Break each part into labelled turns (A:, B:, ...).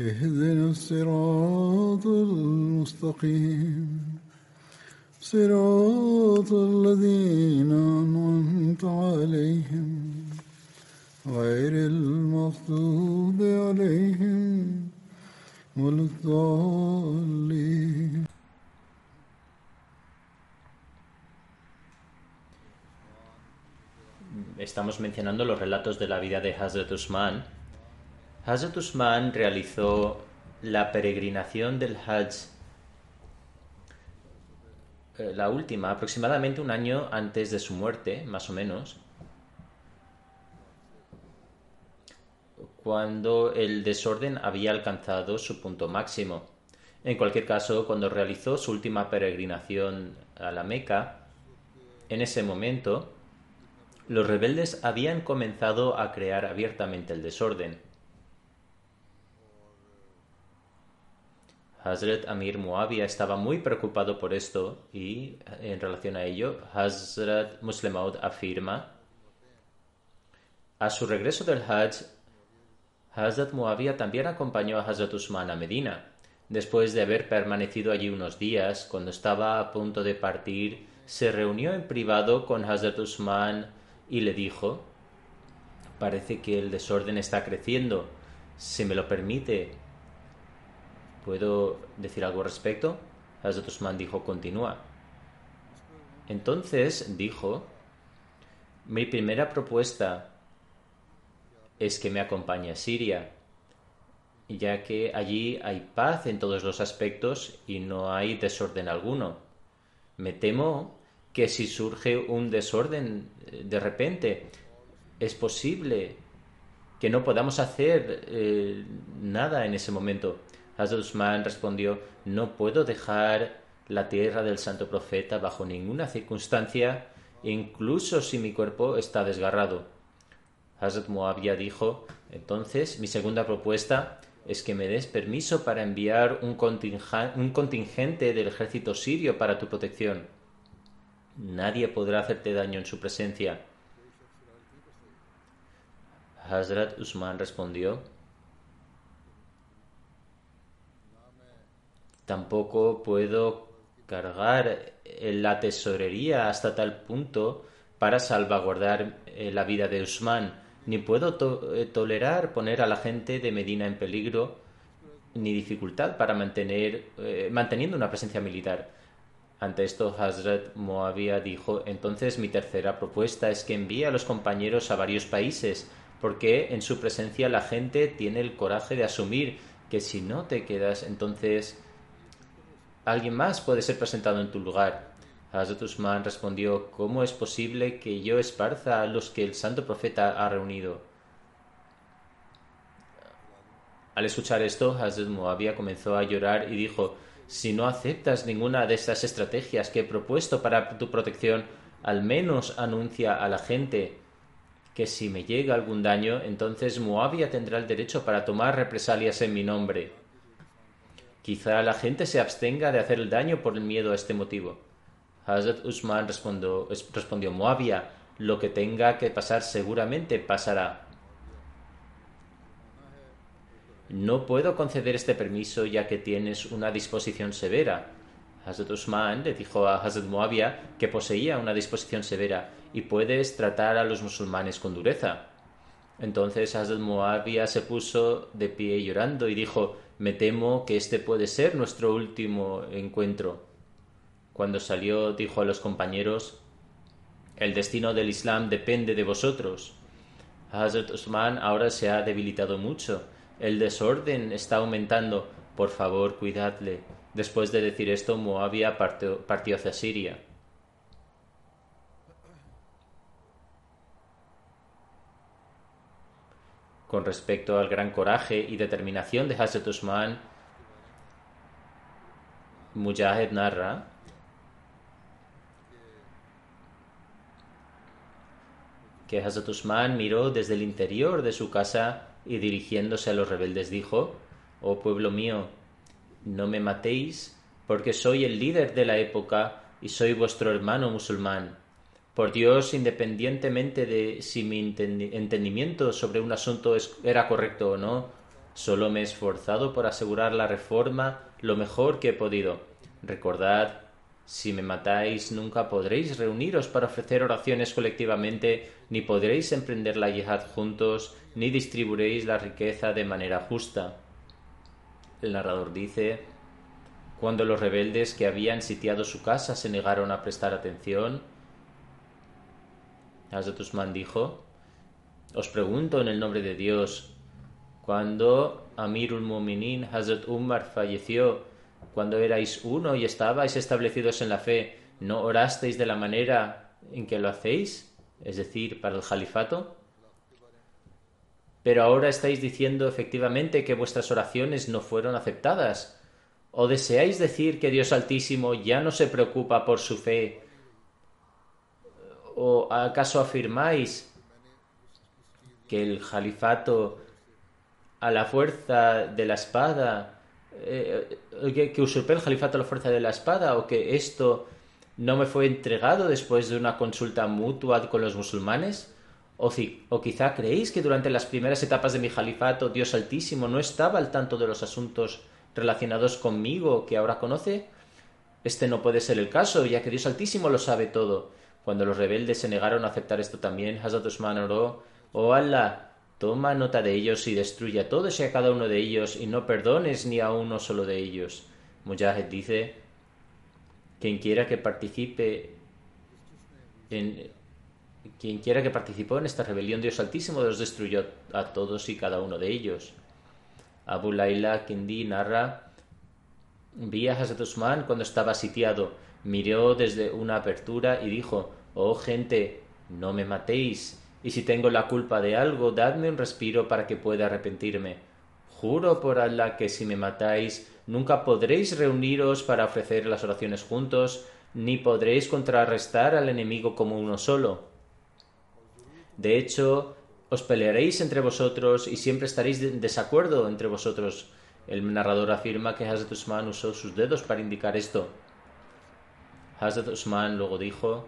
A: اهدنا الصراط المستقيم صراط الذين أنعمت عليهم غير المغضوب عليهم ولا الضالين
B: Estamos mencionando los relatos de la vida de Hazrat Usman. Hazrat Usman realizó la peregrinación del Hajj, eh, la última, aproximadamente un año antes de su muerte, más o menos, cuando el desorden había alcanzado su punto máximo. En cualquier caso, cuando realizó su última peregrinación a la Meca, en ese momento, los rebeldes habían comenzado a crear abiertamente el desorden. Hazrat Amir Muawiyah estaba muy preocupado por esto y en relación a ello, Hazrat Muslemaud afirma a su regreso del Hajj, Hazrat Muawiyah también acompañó a Hazrat Usman a Medina. Después de haber permanecido allí unos días, cuando estaba a punto de partir, se reunió en privado con Hazrat Usman y le dijo, parece que el desorden está creciendo. Si me lo permite, ¿puedo decir algo al respecto? Hazrat Usman dijo, continúa. Entonces dijo, mi primera propuesta es que me acompañe a Siria, ya que allí hay paz en todos los aspectos y no hay desorden alguno. Me temo que si surge un desorden de repente, es posible que no podamos hacer eh, nada en ese momento. Hazrat Usman respondió, no puedo dejar la tierra del santo profeta bajo ninguna circunstancia, incluso si mi cuerpo está desgarrado. Hazrat Muawiyah dijo, entonces mi segunda propuesta es que me des permiso para enviar un, un contingente del ejército sirio para tu protección. Nadie podrá hacerte daño en su presencia. Hazrat Usman respondió, tampoco puedo cargar la tesorería hasta tal punto para salvaguardar eh, la vida de Usman, ni puedo eh, tolerar poner a la gente de Medina en peligro, ni dificultad para mantener, eh, manteniendo una presencia militar. Ante esto, Hazrat Moabia dijo, entonces mi tercera propuesta es que envíe a los compañeros a varios países, porque en su presencia la gente tiene el coraje de asumir que si no te quedas, entonces alguien más puede ser presentado en tu lugar. Hazrat Usman respondió, ¿cómo es posible que yo esparza a los que el santo profeta ha reunido? Al escuchar esto, Hazrat Moabia comenzó a llorar y dijo, si no aceptas ninguna de estas estrategias que he propuesto para tu protección, al menos anuncia a la gente que si me llega algún daño, entonces Moabia tendrá el derecho para tomar represalias en mi nombre. Quizá la gente se abstenga de hacer el daño por el miedo a este motivo. Hazrat Usman respondió, respondió Moabia, lo que tenga que pasar seguramente pasará. No puedo conceder este permiso ya que tienes una disposición severa. Hazrat Usman le dijo a Hazrat Muawiyah que poseía una disposición severa y puedes tratar a los musulmanes con dureza. Entonces Hazrat Muawiyah se puso de pie llorando y dijo, me temo que este puede ser nuestro último encuentro. Cuando salió dijo a los compañeros, el destino del Islam depende de vosotros. Hazrat Usman ahora se ha debilitado mucho. El desorden está aumentando. Por favor, cuidadle. Después de decir esto, Muawiyah partió, partió hacia Siria. Con respecto al gran coraje y determinación de Hazrat Usman, Mujahid narra que Hazrat Usman miró desde el interior de su casa y dirigiéndose a los rebeldes dijo, Oh pueblo mío, no me matéis porque soy el líder de la época y soy vuestro hermano musulmán. Por Dios, independientemente de si mi entendimiento sobre un asunto era correcto o no, solo me he esforzado por asegurar la reforma lo mejor que he podido. Recordad, si me matáis nunca podréis reuniros para ofrecer oraciones colectivamente, ni podréis emprender la yihad juntos, ni distribuiréis la riqueza de manera justa. El narrador dice, cuando los rebeldes que habían sitiado su casa se negaron a prestar atención, Hazrat Usman dijo, os pregunto en el nombre de Dios, cuando Amirul Muminin Hazrat Umar falleció, cuando erais uno y estabais establecidos en la fe, ¿no orasteis de la manera en que lo hacéis? Es decir, para el califato. Pero ahora estáis diciendo efectivamente que vuestras oraciones no fueron aceptadas. ¿O deseáis decir que Dios Altísimo ya no se preocupa por su fe ¿O acaso afirmáis que el califato a la fuerza de la espada, eh, que, usurpé el califato a la fuerza de la espada, o que esto no me fue entregado después de una consulta mutua con los musulmanes? O, o, quizá creéis que durante las primeras etapas de mi califato Dios Altísimo no estaba al tanto de los asuntos relacionados conmigo que ahora conoce? Este no puede ser el caso, ya que Dios Altísimo lo sabe todo. Cuando los rebeldes se negaron a aceptar esto también, Hazrat Usman oró, oh Allah, toma nota de ellos y destruye a todos y a cada uno de ellos y no perdones ni a uno solo de ellos. Mujahid dice, quien quiera que participe en quien quiera que participó en esta rebelión, Dios Altísimo los destruyó a todos y cada uno de ellos. Abu Laila Kindi narra, vi a Hazrat Usman cuando estaba sitiado, miró desde una apertura y dijo, Oh gente, no me matéis, y si tengo la culpa de algo, dadme un respiro para que pueda arrepentirme. Juro por Allah que si me matáis, nunca podréis reuniros para ofrecer las oraciones juntos, ni podréis contrarrestar al enemigo como uno solo. De hecho, os pelearéis entre vosotros y siempre estaréis en desacuerdo entre vosotros. El narrador afirma que Hazrat Usman usó sus dedos para indicar esto. Hazrat Usman luego dijo,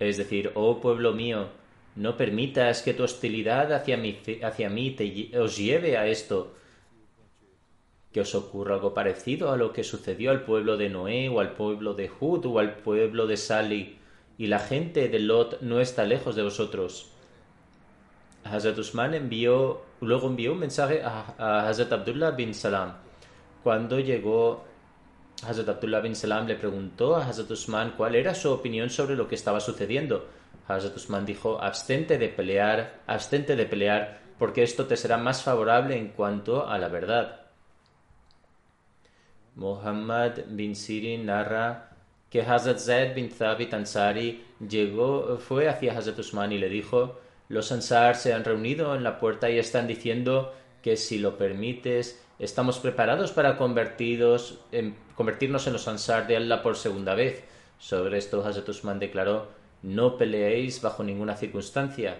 B: Es decir, oh pueblo mío, no permitas que tu hostilidad hacia mí, hacia mí te, os lleve a esto, que os ocurra algo parecido a lo que sucedió al pueblo de Noé o al pueblo de Hud o al pueblo de Sali, y la gente de Lot no está lejos de vosotros. Hazrat Usman envió, luego envió un mensaje a, a Hazrat Abdullah bin Salam. Cuando llegó Hazrat Abdullah bin Salam le preguntó a Hazrat Usman cuál era su opinión sobre lo que estaba sucediendo. Hazrat Usman dijo, abstente de pelear, abstente de pelear, porque esto te será más favorable en cuanto a la verdad. Muhammad bin Sirin narra que Hazrat Zaid bin Thabit Ansari llegó, fue hacia Hazrat Usman y le dijo, los Ansar se han reunido en la puerta y están diciendo que si lo permites, estamos preparados para convertirnos en, convertirnos en los Ansar de Allah por segunda vez. Sobre esto Hazrat Usman declaró, no peleéis bajo ninguna circunstancia.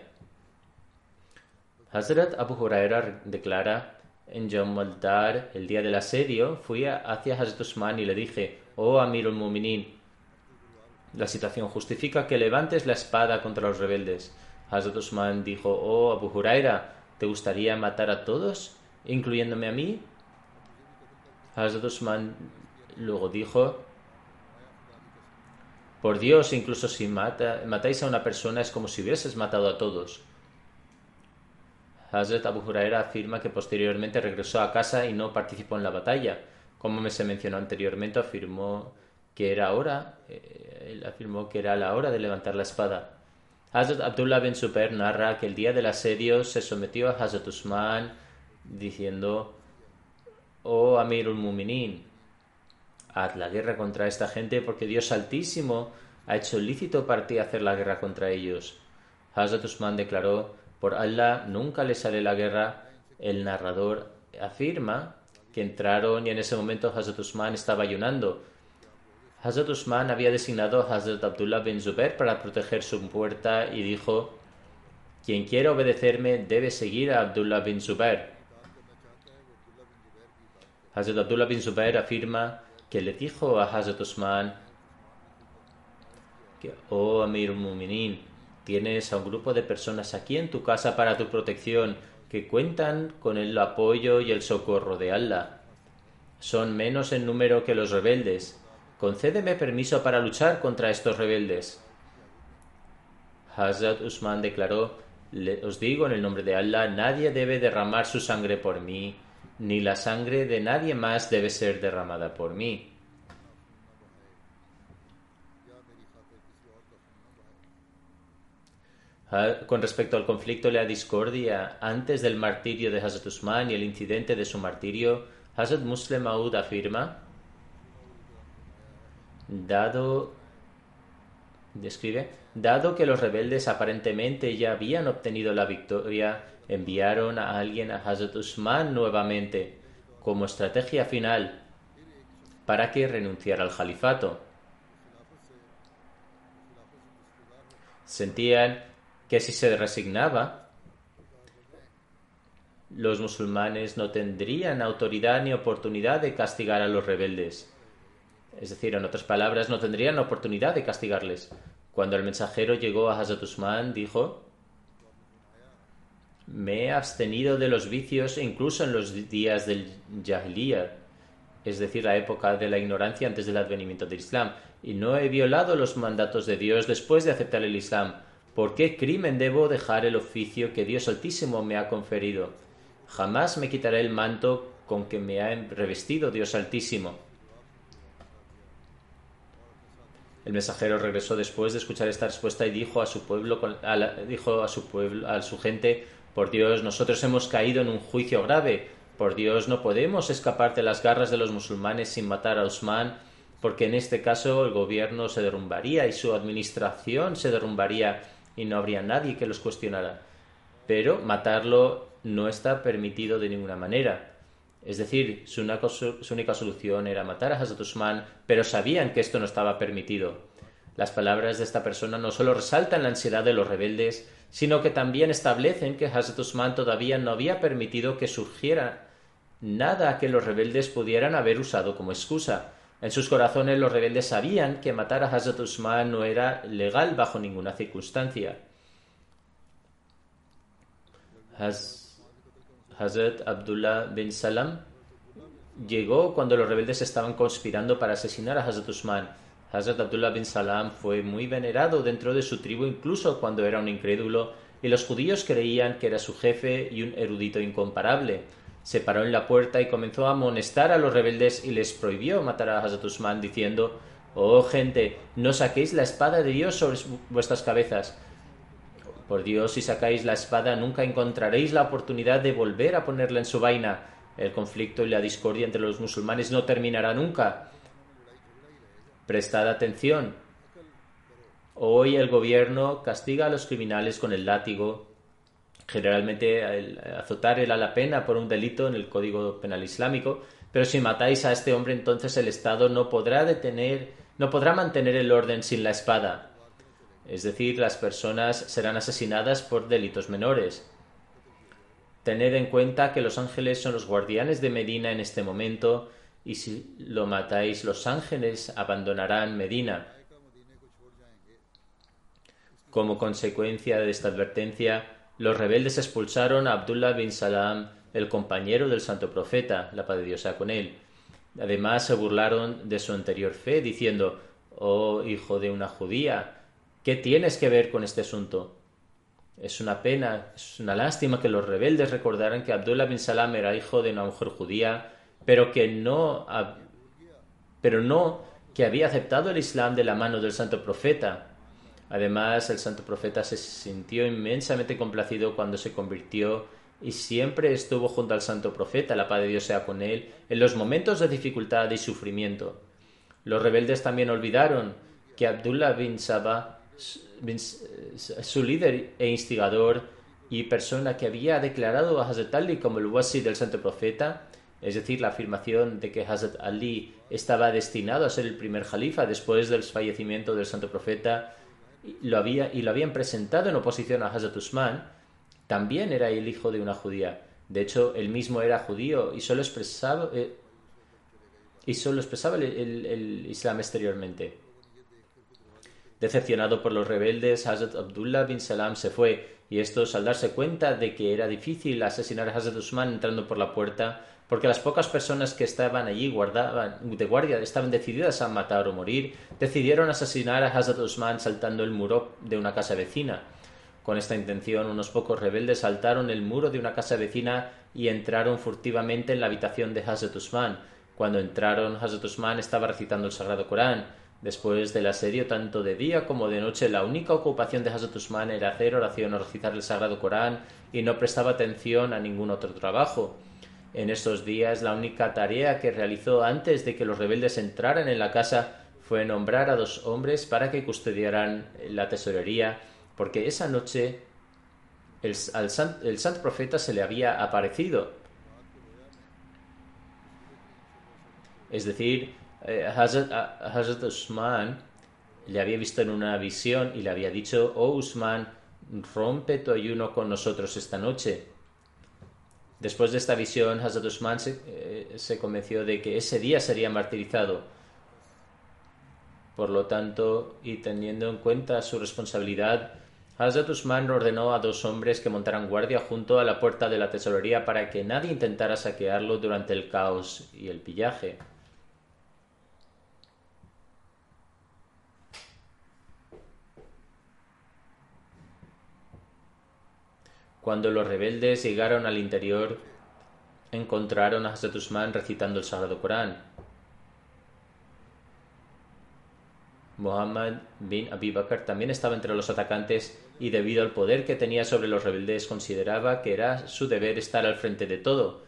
B: Hazrat Abu Huraira declara, en Yom Dar, el día del asedio, fui hacia Hazrat Usman y le dije, oh Amirul Muminin, La situación justifica que levantes la espada contra los rebeldes. Hazrat Usman dijo, oh Abu Huraira, ¿te gustaría matar a todos, incluyéndome a mí? Hazrat Usman luego dijo, por Dios, incluso si matáis a una persona es como si hubieses matado a todos. Hazrat Abu Huraira afirma que posteriormente regresó a casa y no participó en la batalla. Como me se mencionó anteriormente, afirmó que era hora, eh, él afirmó que era la hora de levantar la espada. Hazrat Abdullah bin Super narra que el día del asedio se sometió a Hazrat Usman diciendo, oh Amirul Muminin, haz la guerra contra esta gente porque Dios Altísimo ha hecho lícito para ti hacer la guerra contra ellos. Hazrat Usman declaró, por Allah nunca le sale la guerra. El narrador afirma que entraron y en ese momento Hazrat Usman estaba ayunando. Hazrat Usman había designado a Hazrat Abdullah bin Zubair para proteger su puerta y dijo, quien quiera obedecerme debe seguir a Abdullah bin Zubair. Hazrat Abdullah bin Zubair afirma que le dijo a Hazrat Usman que, oh Amir Muminin, tienes a un grupo de personas aquí en tu casa para tu protección que cuentan con el apoyo y el socorro de Allah. Son menos en número que los rebeldes. Concédeme permiso para luchar contra estos rebeldes. Hazrat Usman declaró, os digo en el nombre de Allah, nadie debe derramar su sangre por mí, ni la sangre de nadie más debe ser derramada por mí. Ah, con respecto al conflicto y la discordia antes del martirio de Hazrat Usman y el incidente de su martirio, Hazrat Muslim Maud afirma, dado, describe, dado que los rebeldes aparentemente ya habían obtenido la victoria, enviaron a alguien a Hazrat Usman nuevamente como estrategia final para que renunciara al califato. Sentían que si se resignaba, los musulmanes no tendrían autoridad ni oportunidad de castigar a los rebeldes. Es decir, en otras palabras, no tendrían oportunidad de castigarles. Cuando el mensajero llegó a Hazrat Usman, dijo, me he abstenido de los vicios incluso en los días del Jahiliyyah, es decir, la época de la ignorancia antes del advenimiento del Islam, y no he violado los mandatos de Dios después de aceptar el Islam. ¿Por qué crimen debo dejar el oficio que Dios Altísimo me ha conferido? Jamás me quitaré el manto con que me ha revestido Dios Altísimo. El mensajero regresó después de escuchar esta respuesta y dijo a su pueblo, dijo a su pueblo, a su gente, por Dios, nosotros hemos caído en un juicio grave. Por Dios, no podemos escapar de las garras de los musulmanes sin matar a Usman, porque en este caso el gobierno se derrumbaría y su administración se derrumbaría y no habría nadie que los cuestionara. Pero matarlo no está permitido de ninguna manera. Es decir, su, única solución era matar a Hazrat Usman, pero sabían que esto no estaba permitido. Las palabras de esta persona no solo resaltan la ansiedad de los rebeldes, sino que también establecen que Hazrat Usman todavía no había permitido que surgiera nada que los rebeldes pudieran haber usado como excusa. En sus corazones los rebeldes sabían que matar a Hazrat Usman no era legal bajo ninguna circunstancia. Hazrat Abdullah bin Salam llegó cuando los rebeldes estaban conspirando para asesinar a Hazrat Usman. Hazrat Abdullah bin Salam fue muy venerado dentro de su tribu incluso cuando era un incrédulo y los judíos creían que era su jefe y un erudito incomparable. Se paró en la puerta y comenzó a amonestar a los rebeldes y les prohibió matar a Hazrat Usman diciendo Oh gente, no saquéis la espada de Dios sobre vuestras cabezas. Por Dios, si sacáis la espada nunca encontraréis la oportunidad de volver a ponerla en su vaina. El conflicto y la discordia entre los musulmanes no terminará nunca. Prestad atención. Hoy el gobierno castiga a los criminales con el látigo. Generalmente azotar era la pena por un delito en el Código Penal Islámico, pero si matáis a este hombre entonces el Estado no podrá detener, no podrá mantener el orden sin la espada. Es decir, las personas serán asesinadas por delitos menores. Tened en cuenta que los ángeles son los guardianes de Medina en este momento y si lo matáis los ángeles abandonarán Medina. Como consecuencia de esta advertencia, los rebeldes expulsaron a Abdullah bin Salam, el compañero del santo profeta, la paz de Dios con él. Además se burlaron de su anterior fe, diciendo, Oh hijo de una judía, ¿qué tienes que ver con este asunto? Es una pena, es una lástima que los rebeldes recordaran que Abdullah bin Salam era hijo de una mujer judía, pero que no, pero no que había aceptado el Islam de la mano del santo profeta. Además, el santo profeta se sintió inmensamente complacido cuando se convirtió y siempre estuvo junto al santo profeta, la paz de Dios sea con él, en los momentos de dificultad y sufrimiento. Los rebeldes también olvidaron que Abdullah bin Sabah, su líder e instigador y persona que había declarado a Hazrat Ali como el wasi del santo profeta, es decir, la afirmación de que Hazrat Ali estaba destinado a ser el primer jalifa después del fallecimiento del santo profeta, lo había, y lo habían presentado en oposición a Hazrat Usman, también era el hijo de una judía. De hecho, él mismo era judío y solo expresaba, eh, y solo expresaba el, Islam exteriormente. Decepcionado por los rebeldes, Hazrat Abdullah bin Salam se fue, y estos, al darse cuenta de que era difícil asesinar a Hazrat Usman entrando por la puerta, porque las pocas personas que estaban allí guardaban, de guardia estaban decididas a matar o morir, decidieron asesinar a Hazrat Usman saltando el muro de una casa vecina. Con esta intención, unos pocos rebeldes saltaron el muro de una casa vecina y entraron furtivamente en la habitación de Hazrat Usman. Cuando entraron, Hazrat Usman estaba recitando el Sagrado Corán. Después del asedio tanto de día como de noche, la única ocupación de Hazrat Usman era hacer oración o recitar el Sagrado Corán y no prestaba atención a ningún otro trabajo. En estos días, la única tarea que realizó antes de que los rebeldes entraran en la casa fue nombrar a dos hombres para que custodiaran la tesorería porque esa noche el, santo profeta se le había aparecido. Es decir, eh, Hazrat, Usman le había visto en una visión y le había dicho, oh Usman, rompe tu ayuno con nosotros esta noche. Después de esta visión, Hazrat Usman se, eh, se, convenció de que ese día sería martirizado. Por lo tanto, y teniendo en cuenta su responsabilidad, Hazrat Usman ordenó a dos hombres que montaran guardia junto a la puerta de la tesorería para que nadie intentara saquearlo durante el caos y el pillaje. Cuando los rebeldes llegaron al interior, encontraron a Hazrat Usman recitando el Sagrado Corán. Muhammad bin Abi Bakr también estaba entre los atacantes y debido al poder que tenía sobre los rebeldes consideraba que era su deber estar al frente de todo.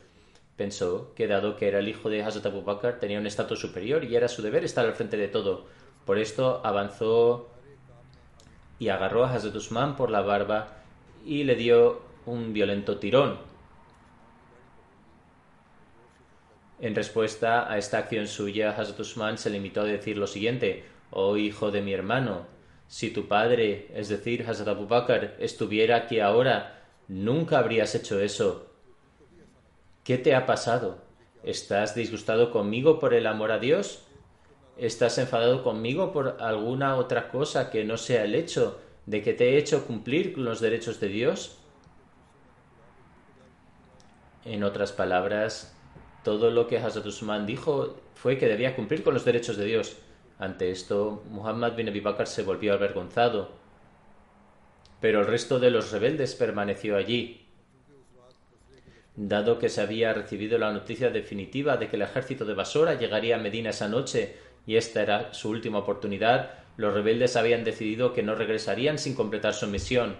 B: Pensó que dado que era el hijo de Hazrat Abu Bakr tenía un estatus superior y era su deber estar al frente de todo. Por esto avanzó y agarró a Hazrat Usman por la barba y le dio un violento tirón. En respuesta a esta acción suya, Hazrat Usman se limitó a decir lo siguiente: Oh hijo de mi hermano, si tu padre, es decir, Hazrat Abu Bakr, estuviera aquí ahora, nunca habrías hecho eso. ¿Qué te ha pasado? ¿Estás disgustado conmigo por el amor a Dios? ¿Estás enfadado conmigo por alguna otra cosa que no sea el hecho de que te he hecho cumplir los derechos de Dios? En otras palabras, todo lo que Hazrat Usman dijo fue que debía cumplir con los derechos de Dios. Ante esto, Muhammad bin Abi Bakr se volvió avergonzado, pero el resto de los rebeldes permaneció allí. Dado que se había recibido la noticia definitiva de que el ejército de Basora llegaría a Medina esa noche y esta era su última oportunidad, los rebeldes habían decidido que no regresarían sin completar su misión.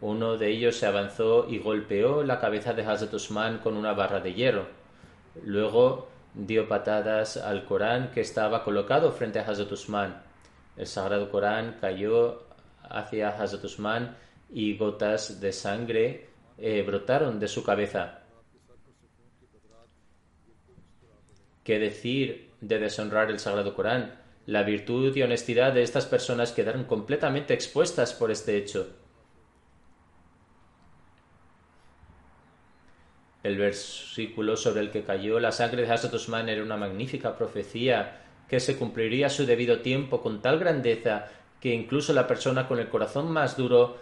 B: Uno de ellos se avanzó y golpeó la cabeza de Hazrat Usman con una barra de hierro. Luego dio patadas al Corán que estaba colocado frente a Hazrat Usman. El sagrado Corán cayó hacia Hazrat Usman y gotas de sangre eh, brotaron de su cabeza. ¿Qué decir de deshonrar el sagrado Corán? La virtud y honestidad de estas personas quedaron completamente expuestas por este hecho. El versículo sobre el que cayó la sangre de Hazrat Usman era una magnífica profecía que se cumpliría a su debido tiempo con tal grandeza que incluso la persona con el corazón más duro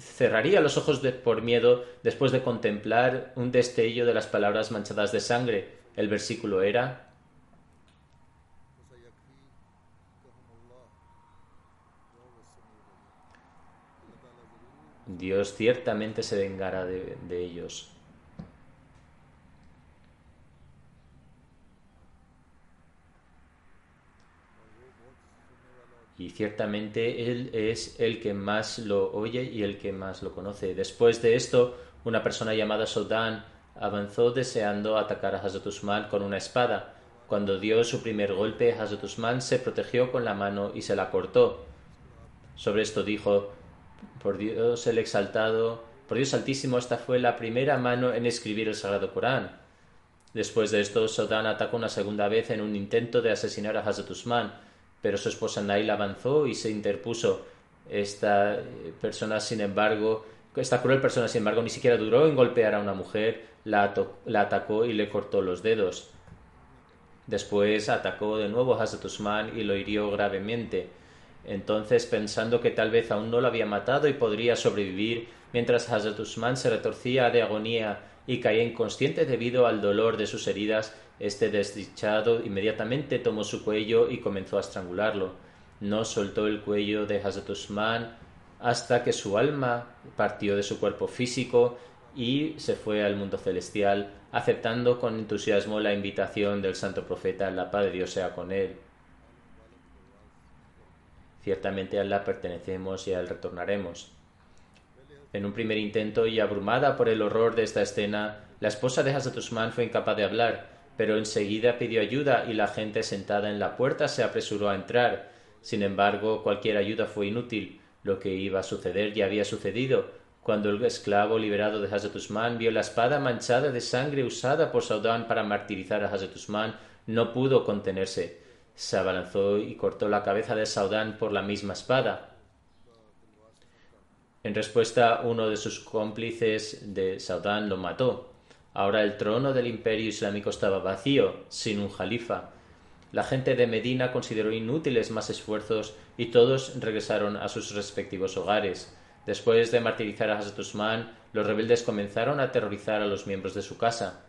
B: cerraría los ojos por miedo después de contemplar un destello de las palabras manchadas de sangre. El versículo era Dios ciertamente se vengará de, ellos. y ciertamente él es el que más lo oye y el que más lo conoce. Después de esto, una persona llamada Sodan avanzó deseando atacar a Hazrat Usman con una espada. Cuando dio su primer golpe, Hazrat Usman se protegió con la mano y se la cortó. Sobre esto dijo, por Dios el exaltado, por Dios altísimo, esta fue la primera mano en escribir el Sagrado Corán. Después de esto, Sodan atacó una segunda vez en un intento de asesinar a Hazrat Usman pero su esposa Nail avanzó y se interpuso. Esta eh, persona, sin embargo, esta cruel persona, sin embargo, ni siquiera duró en golpear a una mujer, la, atacó y le cortó los dedos. Después atacó de nuevo a Hazrat Usman y lo hirió gravemente. Entonces, pensando que tal vez aún no lo había matado y podría sobrevivir, mientras Hazrat Usman se retorcía de agonía y caía inconsciente debido al dolor de sus heridas, este desdichado inmediatamente tomó su cuello y comenzó a estrangularlo. No soltó el cuello de Hazrat Usman hasta que su alma partió de su cuerpo físico y se fue al mundo celestial, aceptando con entusiasmo la invitación del santo profeta, la paz de Dios sea con él. Ciertamente a Allah pertenecemos y a él retornaremos. En un primer intento y abrumada por el horror de esta escena, la esposa de Hazrat Usman fue incapaz de hablar pero enseguida pidió ayuda y la gente sentada en la puerta se apresuró a entrar. Sin embargo, cualquier ayuda fue inútil. Lo que iba a suceder ya había sucedido. Cuando el esclavo liberado de Hazrat Usman vio la espada manchada de sangre usada por Saudán para martirizar a Hazrat Usman, no pudo contenerse. Se abalanzó y cortó la cabeza de Saudán por la misma espada. En respuesta, uno de sus cómplices de Saudán lo mató. Ahora el trono del imperio islámico estaba vacío, sin un jalifa. La gente de Medina consideró inútiles más esfuerzos y todos regresaron a sus respectivos hogares. Después de martirizar a Hazrat los rebeldes comenzaron a aterrorizar a los miembros de su casa.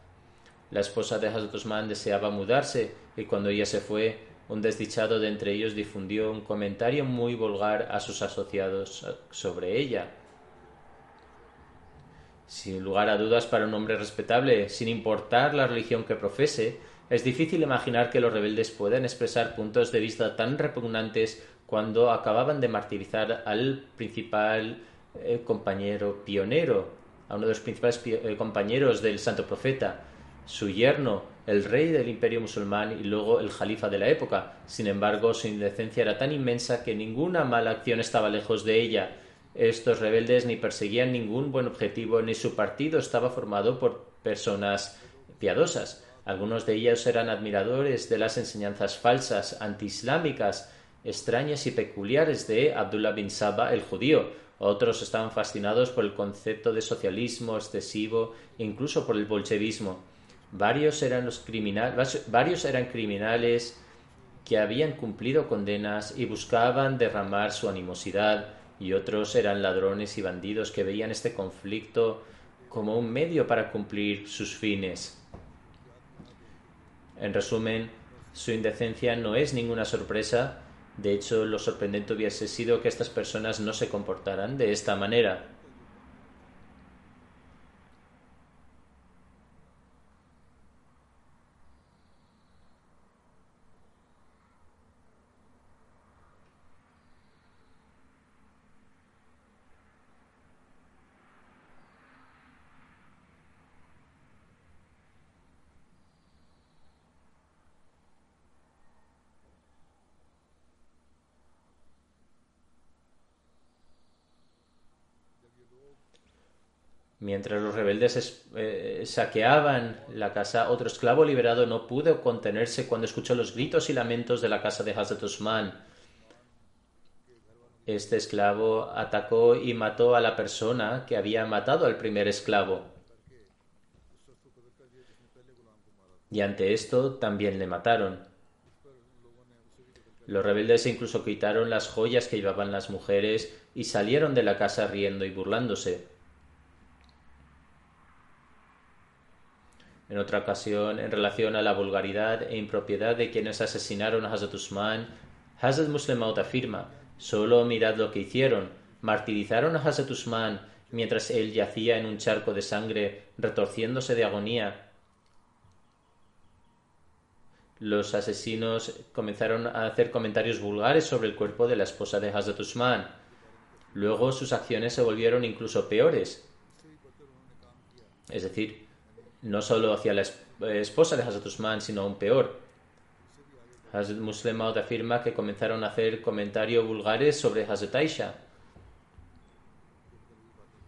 B: La esposa de Hazrat deseaba mudarse y cuando ella se fue, un desdichado de entre ellos difundió un comentario muy vulgar a sus asociados sobre ella. Sin lugar a dudas, para un hombre respetable, sin importar la religión que profese, es difícil imaginar que los rebeldes puedan expresar puntos de vista tan repugnantes cuando acababan de martirizar al principal eh, compañero pionero, a uno de los principales eh, compañeros del santo profeta, su yerno, el rey del imperio musulmán y luego el jalifa de la época. Sin embargo, su indecencia era tan inmensa que ninguna mala acción estaba lejos de ella estos rebeldes ni perseguían ningún buen objetivo ni su partido estaba formado por personas piadosas. Algunos de ellos eran admiradores de las enseñanzas falsas, antiislámicas, extrañas y peculiares de Abdullah bin Saba el judío. Otros estaban fascinados por el concepto de socialismo excesivo e incluso por el bolchevismo. Varios eran, los varios eran criminales que habían cumplido condenas y buscaban derramar su animosidad y otros eran ladrones y bandidos que veían este conflicto como un medio para cumplir sus fines. En resumen, su indecencia no es ninguna sorpresa, de hecho lo sorprendente hubiese sido que estas personas no se comportaran de esta manera. Mientras los rebeldes eh, saqueaban la casa, otro esclavo liberado no pudo contenerse cuando escuchó los gritos y lamentos de la casa de Hazrat Usman. Este esclavo atacó y mató a la persona que había matado al primer esclavo. Y ante esto también le mataron. Los rebeldes incluso quitaron las joyas que llevaban las mujeres y salieron de la casa riendo y burlándose. En otra ocasión, en relación a la vulgaridad e impropiedad de quienes asesinaron a Hazrat Usman, Hazrat Muslemaut afirma, solo mirad lo que hicieron, martirizaron a Hazrat Usman mientras él yacía en un charco de sangre, retorciéndose de agonía. Los asesinos comenzaron a hacer comentarios vulgares sobre el cuerpo de la esposa de Hazrat Usman. Luego sus acciones se volvieron incluso peores. Es decir, no solo hacia la esposa de Hazrat Usman, sino aún peor. Hazrat Muslim afirma que comenzaron a hacer comentarios vulgares sobre Hazrat Aisha.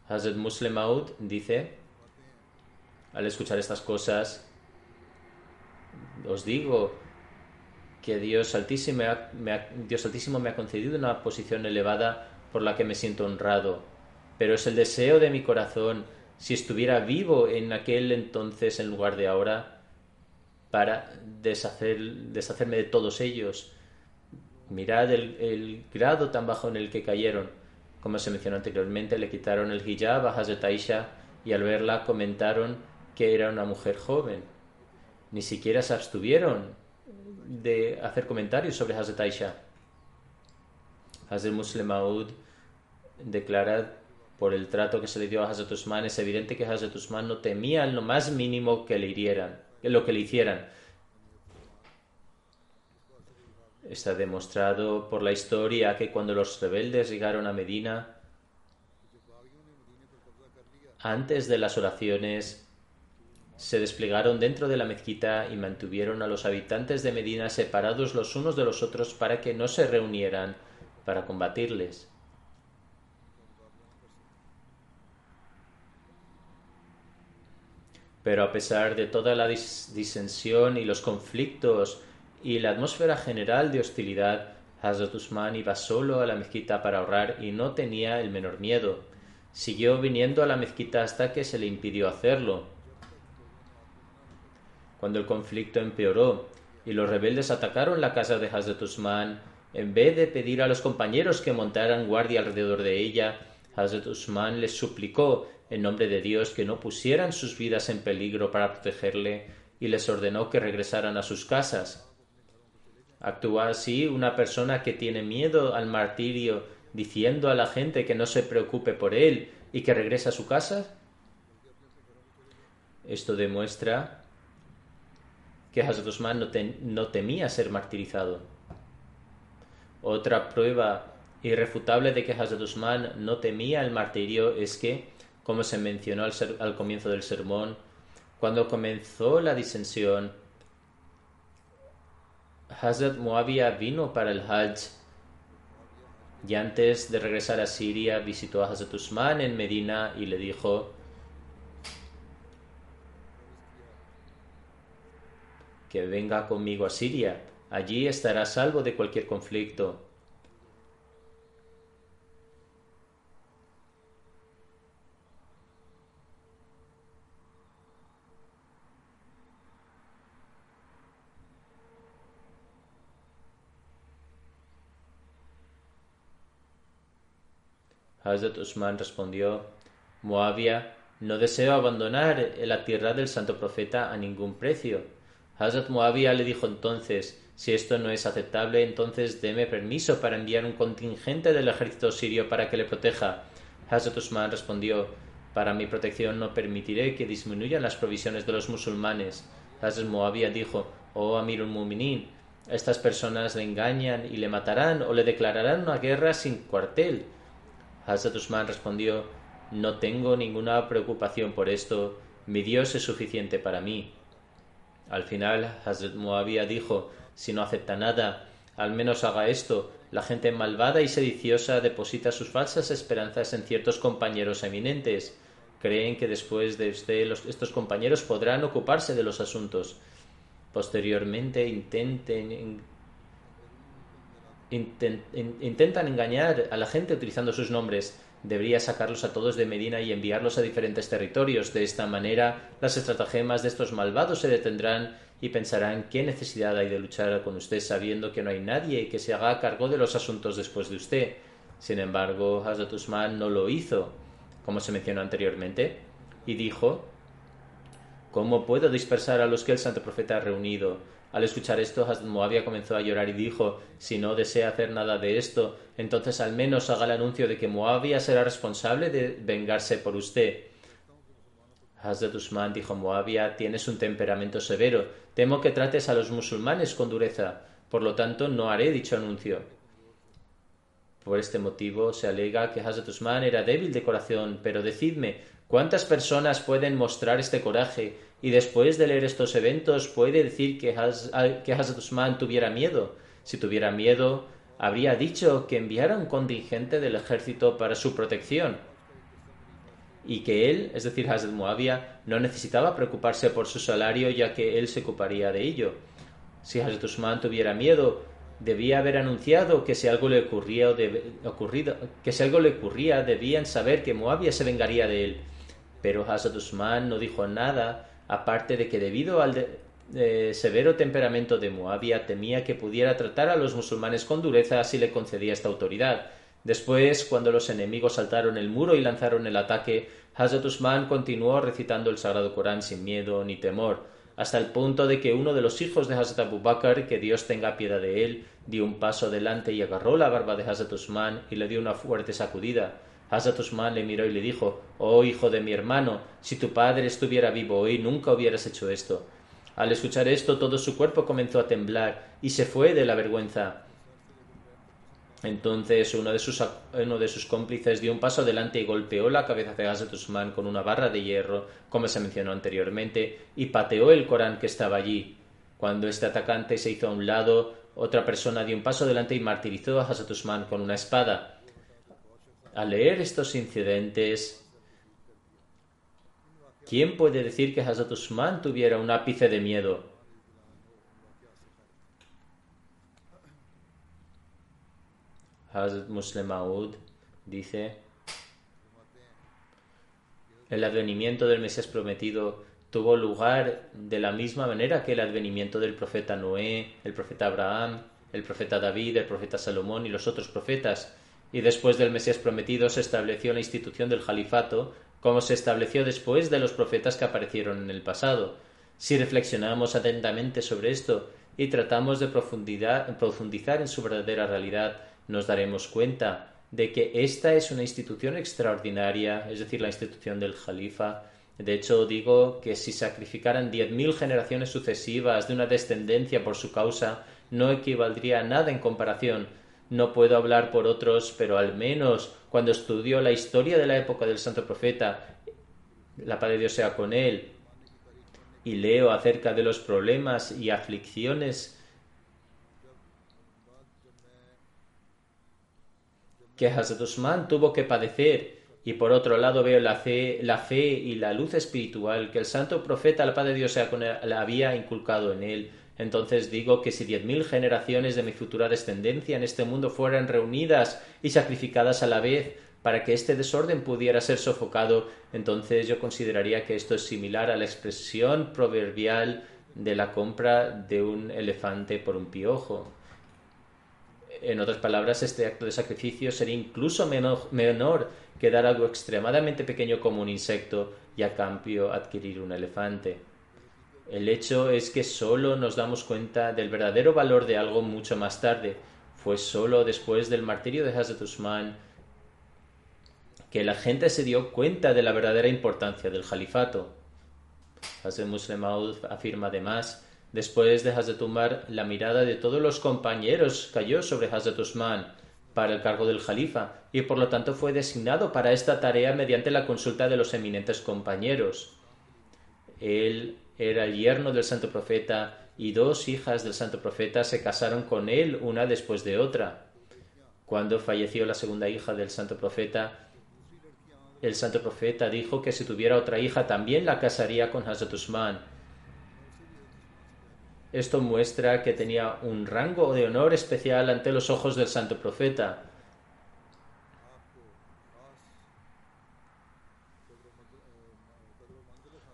B: Hazrat Muslim dice, al escuchar estas cosas, os digo que Dios Altísimo Dios Altísimo me ha concedido una posición elevada por la que me siento honrado, pero es el deseo de mi corazón si estuviera vivo en aquel entonces en lugar de ahora, para deshacer, deshacerme de todos ellos. Mirad el, grado tan bajo en el que cayeron. Como se mencionó anteriormente, le quitaron el hijab a Hazrat Aisha y al verla comentaron que era una mujer joven. Ni siquiera se abstuvieron de hacer comentarios sobre Hazrat Aisha. Hazrat Muslim declara por el trato que se le dio a Hazrat Usman, es evidente que Hazrat Usman no temía lo más mínimo que le hirieran, lo que le hicieran. Está demostrado por la historia que cuando los rebeldes llegaron a Medina, antes de las oraciones, se desplegaron dentro de la mezquita y mantuvieron a los habitantes de Medina separados los unos de los otros para que no se reunieran para combatirles. Pero a pesar de toda la disensión y los conflictos y la atmósfera general de hostilidad, Hazrat Usman iba solo a la mezquita para ahorrar y no tenía el menor miedo. Siguió viniendo a la mezquita hasta que se le impidió hacerlo. Cuando el conflicto empeoró y los rebeldes atacaron la casa de Hazrat Usman, en vez de pedir a los compañeros que montaran guardia alrededor de ella, Hazrat Usman les suplicó en nombre de Dios que no pusieran sus vidas en peligro para protegerle y les ordenó que regresaran a sus casas. ¿Actúa así una persona que tiene miedo al martirio diciendo a la gente que no se preocupe por él y que regrese a su casa? Esto demuestra que Hazrat Usman no, no temía ser martirizado. Otra prueba irrefutable de que Hazrat Usman no temía el martirio es que como se mencionó al, comienzo del sermón, cuando comenzó la disensión, Hazrat Muawiyah vino para el Hajj y antes de regresar a Siria visitó a Hazrat Usman en Medina y le dijo que venga conmigo a Siria. Allí estará salvo de cualquier conflicto. Hazrat Usman respondió, Moabia, no deseo abandonar la tierra del santo profeta a ningún precio. Hazrat Moabia le dijo entonces, si esto no es aceptable, entonces deme permiso para enviar un contingente del ejército sirio para que le proteja. Hazrat Usman respondió, para mi protección no permitiré que disminuyan las provisiones de los musulmanes. Hazrat Moabia dijo, oh Amirul Muminin, estas personas le engañan y le matarán o le declararán una guerra sin cuartel. Hazrat Usman respondió, no tengo ninguna preocupación por esto, mi Dios es suficiente para mí. Al final, Hazrat Muawiyah dijo, si no acepta nada, al menos haga esto. La gente malvada y sediciosa deposita sus falsas esperanzas en ciertos compañeros eminentes. Creen que después de usted estos compañeros podrán ocuparse de los asuntos. Posteriormente intenten intentan engañar a la gente utilizando sus nombres. debería sacarlos a todos de Medina y enviarlos a diferentes territorios. De esta manera, las estratagemas de estos malvados se detendrán y pensarán qué necesidad hay de luchar con usted sabiendo que no hay nadie que se haga cargo de los asuntos después de usted. Sin embargo, Hazrat Usman no lo hizo, como se mencionó anteriormente, y dijo, ¿Cómo puedo dispersar a los que el santo profeta ha reunido? Al escuchar esto, Hazrat Muavia comenzó a llorar y dijo, si no desea hacer nada de esto, entonces al menos haga el anuncio de que Muavia será responsable de vengarse por usted. Hazrat Usman dijo Muavia, tienes un temperamento severo, temo que trates a los musulmanes con dureza, por lo tanto no haré dicho anuncio. Por este motivo se alega que Hazrat Usman era débil de corazón, pero decidme, ¿cuántas personas pueden mostrar este coraje y después de leer estos eventos puede decir que, Hazrat Usman tuviera miedo? Si tuviera miedo, habría dicho que enviara un contingente del ejército para su protección y que él, es decir, Hazrat Muavia, no necesitaba preocuparse por su salario ya que él se ocuparía de ello. Si Hazrat Usman tuviera miedo, debía haber anunciado que si algo le ocurría o ocurrido, que si algo le ocurría debían saber que Muavia se vengaría de él. Pero Hazrat Usman no dijo nada, aparte de que debido al eh, severo temperamento de Muavia temía que pudiera tratar a los musulmanes con dureza si le concedía esta autoridad. Después, cuando los enemigos saltaron el muro y lanzaron el ataque, Hazrat Usman continuó recitando el Sagrado Corán sin miedo ni temor, hasta el punto de que uno de los hijos de Hazrat Abu Bakr, que Dios tenga piedad de él, dio un paso adelante y agarró la barba de Hazrat Usman y le dio una fuerte sacudida. Usman le miró y le dijo, Oh hijo de mi hermano, si tu padre estuviera vivo hoy nunca hubieras hecho esto. Al escuchar esto todo su cuerpo comenzó a temblar y se fue de la vergüenza. Entonces uno de, sus, uno de sus cómplices dio un paso adelante y golpeó la cabeza de Hazrat con una barra de hierro, como se mencionó anteriormente, y pateó el Corán que estaba allí. Cuando este atacante se hizo a un lado, otra persona dio un paso adelante y martirizó a Hazrat con una espada. Al leer estos incidentes, ¿quién puede decir que Hazrat Usman tuviera un ápice de miedo? Hazrat Muslim Maud dice, el advenimiento del Mesías prometido tuvo lugar de la misma manera que el advenimiento del profeta Noé, el profeta Abraham, el profeta David, el profeta Salomón y los otros profetas, y después del Mesías prometido se estableció la institución del califato, como se estableció después de los profetas que aparecieron en el pasado. Si reflexionamos atentamente sobre esto y tratamos de profundizar en su verdadera realidad, nos daremos cuenta de que esta es una institución extraordinaria, es decir, la institución del Jalifa. De hecho, digo que si sacrificaran diez mil generaciones sucesivas de una descendencia por su causa, no equivaldría a nada en comparación. No puedo hablar por otros, pero al menos cuando estudio la historia de la época del Santo Profeta, la paz de Dios sea con él, y leo acerca de los problemas y aflicciones que Hazrat Usman tuvo que padecer y por otro lado veo la fe, la fe y la luz espiritual que el santo profeta, el Padre Dios, le había inculcado en él. Entonces digo que si diez mil generaciones de mi futura descendencia en este mundo fueran reunidas y sacrificadas a la vez para que este desorden pudiera ser sofocado, entonces yo consideraría que esto es similar a la expresión proverbial de la compra de un elefante por un piojo. En otras palabras, este acto de sacrificio sería incluso menor, que dar algo extremadamente pequeño como un insecto y a cambio adquirir un elefante. El hecho es que solo nos damos cuenta del verdadero valor de algo mucho más tarde. Fue solo después del martirio de Hazrat Usman que la gente se dio cuenta de la verdadera importancia del califato. Hazrat Muslim afirma además Después de Hazrat Umar, la mirada de todos los compañeros cayó sobre Hazrat Usman para el cargo del Jalifa y por lo tanto fue designado para esta tarea mediante la consulta de los eminentes compañeros. Él era el yerno del santo profeta y dos hijas del santo profeta se casaron con él una después de otra. Cuando falleció la segunda hija del santo profeta, el santo profeta dijo que si tuviera otra hija también la casaría con Hazrat Usman esto muestra que tenía un rango de honor especial ante los ojos del santo profeta.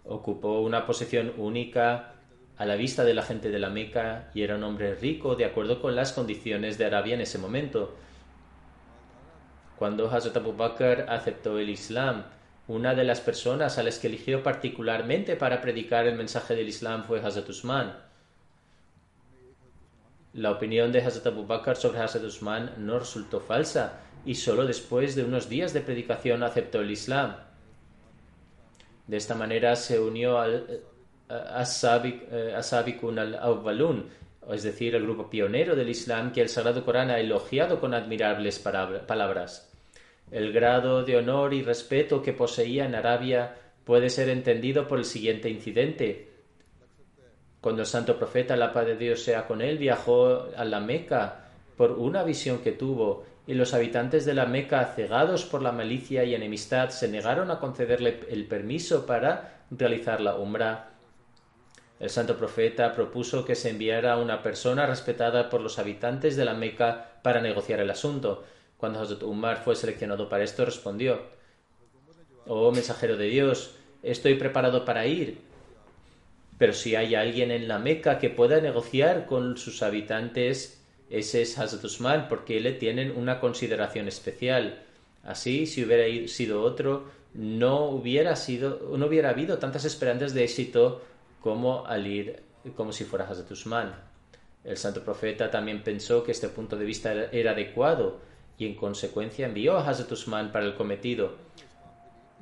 B: Ocupó una posición única a la vista de la gente de la Meca y era un hombre rico de acuerdo con las condiciones de Arabia en ese momento. Cuando Hazrat Abu Bakr aceptó el Islam, una de las personas a las que eligió particularmente para predicar el mensaje del Islam fue Hazrat Usman. La opinión de Hazrat Abu Bakr sobre Hazrat Usman no resultó falsa y solo después de unos días de predicación aceptó el Islam. De esta manera se unió al eh, Asabikun al-Awwalun, es decir, el grupo pionero del Islam que el Sagrado Corán ha elogiado con admirables palabras. El grado de honor y respeto que poseía en Arabia puede ser entendido por el siguiente incidente. Cuando el santo profeta, la paz de Dios sea con él, viajó a la Meca por una visión que tuvo, y los habitantes de la Meca, cegados por la malicia y enemistad, se negaron a concederle el permiso para realizar la umbra el santo profeta propuso que se enviara una persona respetada por los habitantes de la Meca para negociar el asunto. Cuando Hazrat Umar fue seleccionado para esto, respondió: Oh mensajero de Dios, estoy preparado para ir. Pero si hay alguien en la Meca que pueda negociar con sus habitantes, ese es Hazrat Usman, porque le tienen una consideración especial. Así, si hubiera sido otro, no hubiera sido, no hubiera habido tantas esperanzas de éxito como al ir como si fuera Hazrat Usman. El santo profeta también pensó que este punto de vista era adecuado y en consecuencia envió a Hazrat Usman para el cometido.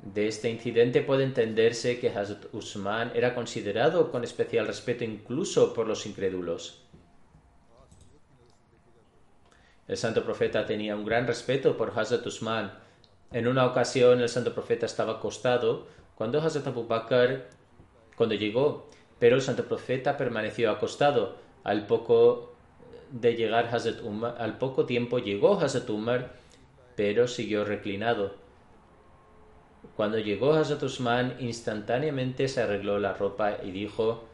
B: De este incidente puede entenderse que Hazrat Usman era considerado con especial respeto incluso por los incrédulos. El santo profeta tenía un gran respeto por Hazrat Usman. En una ocasión el santo profeta estaba acostado cuando Hazrat Abu Bakr, cuando llegó, pero el santo profeta permaneció acostado. Al poco de llegar Hazrat al poco tiempo llegó Hazrat Umar, pero siguió reclinado. Cuando llegó Hazrat Usman, instantáneamente se arregló la ropa y dijo: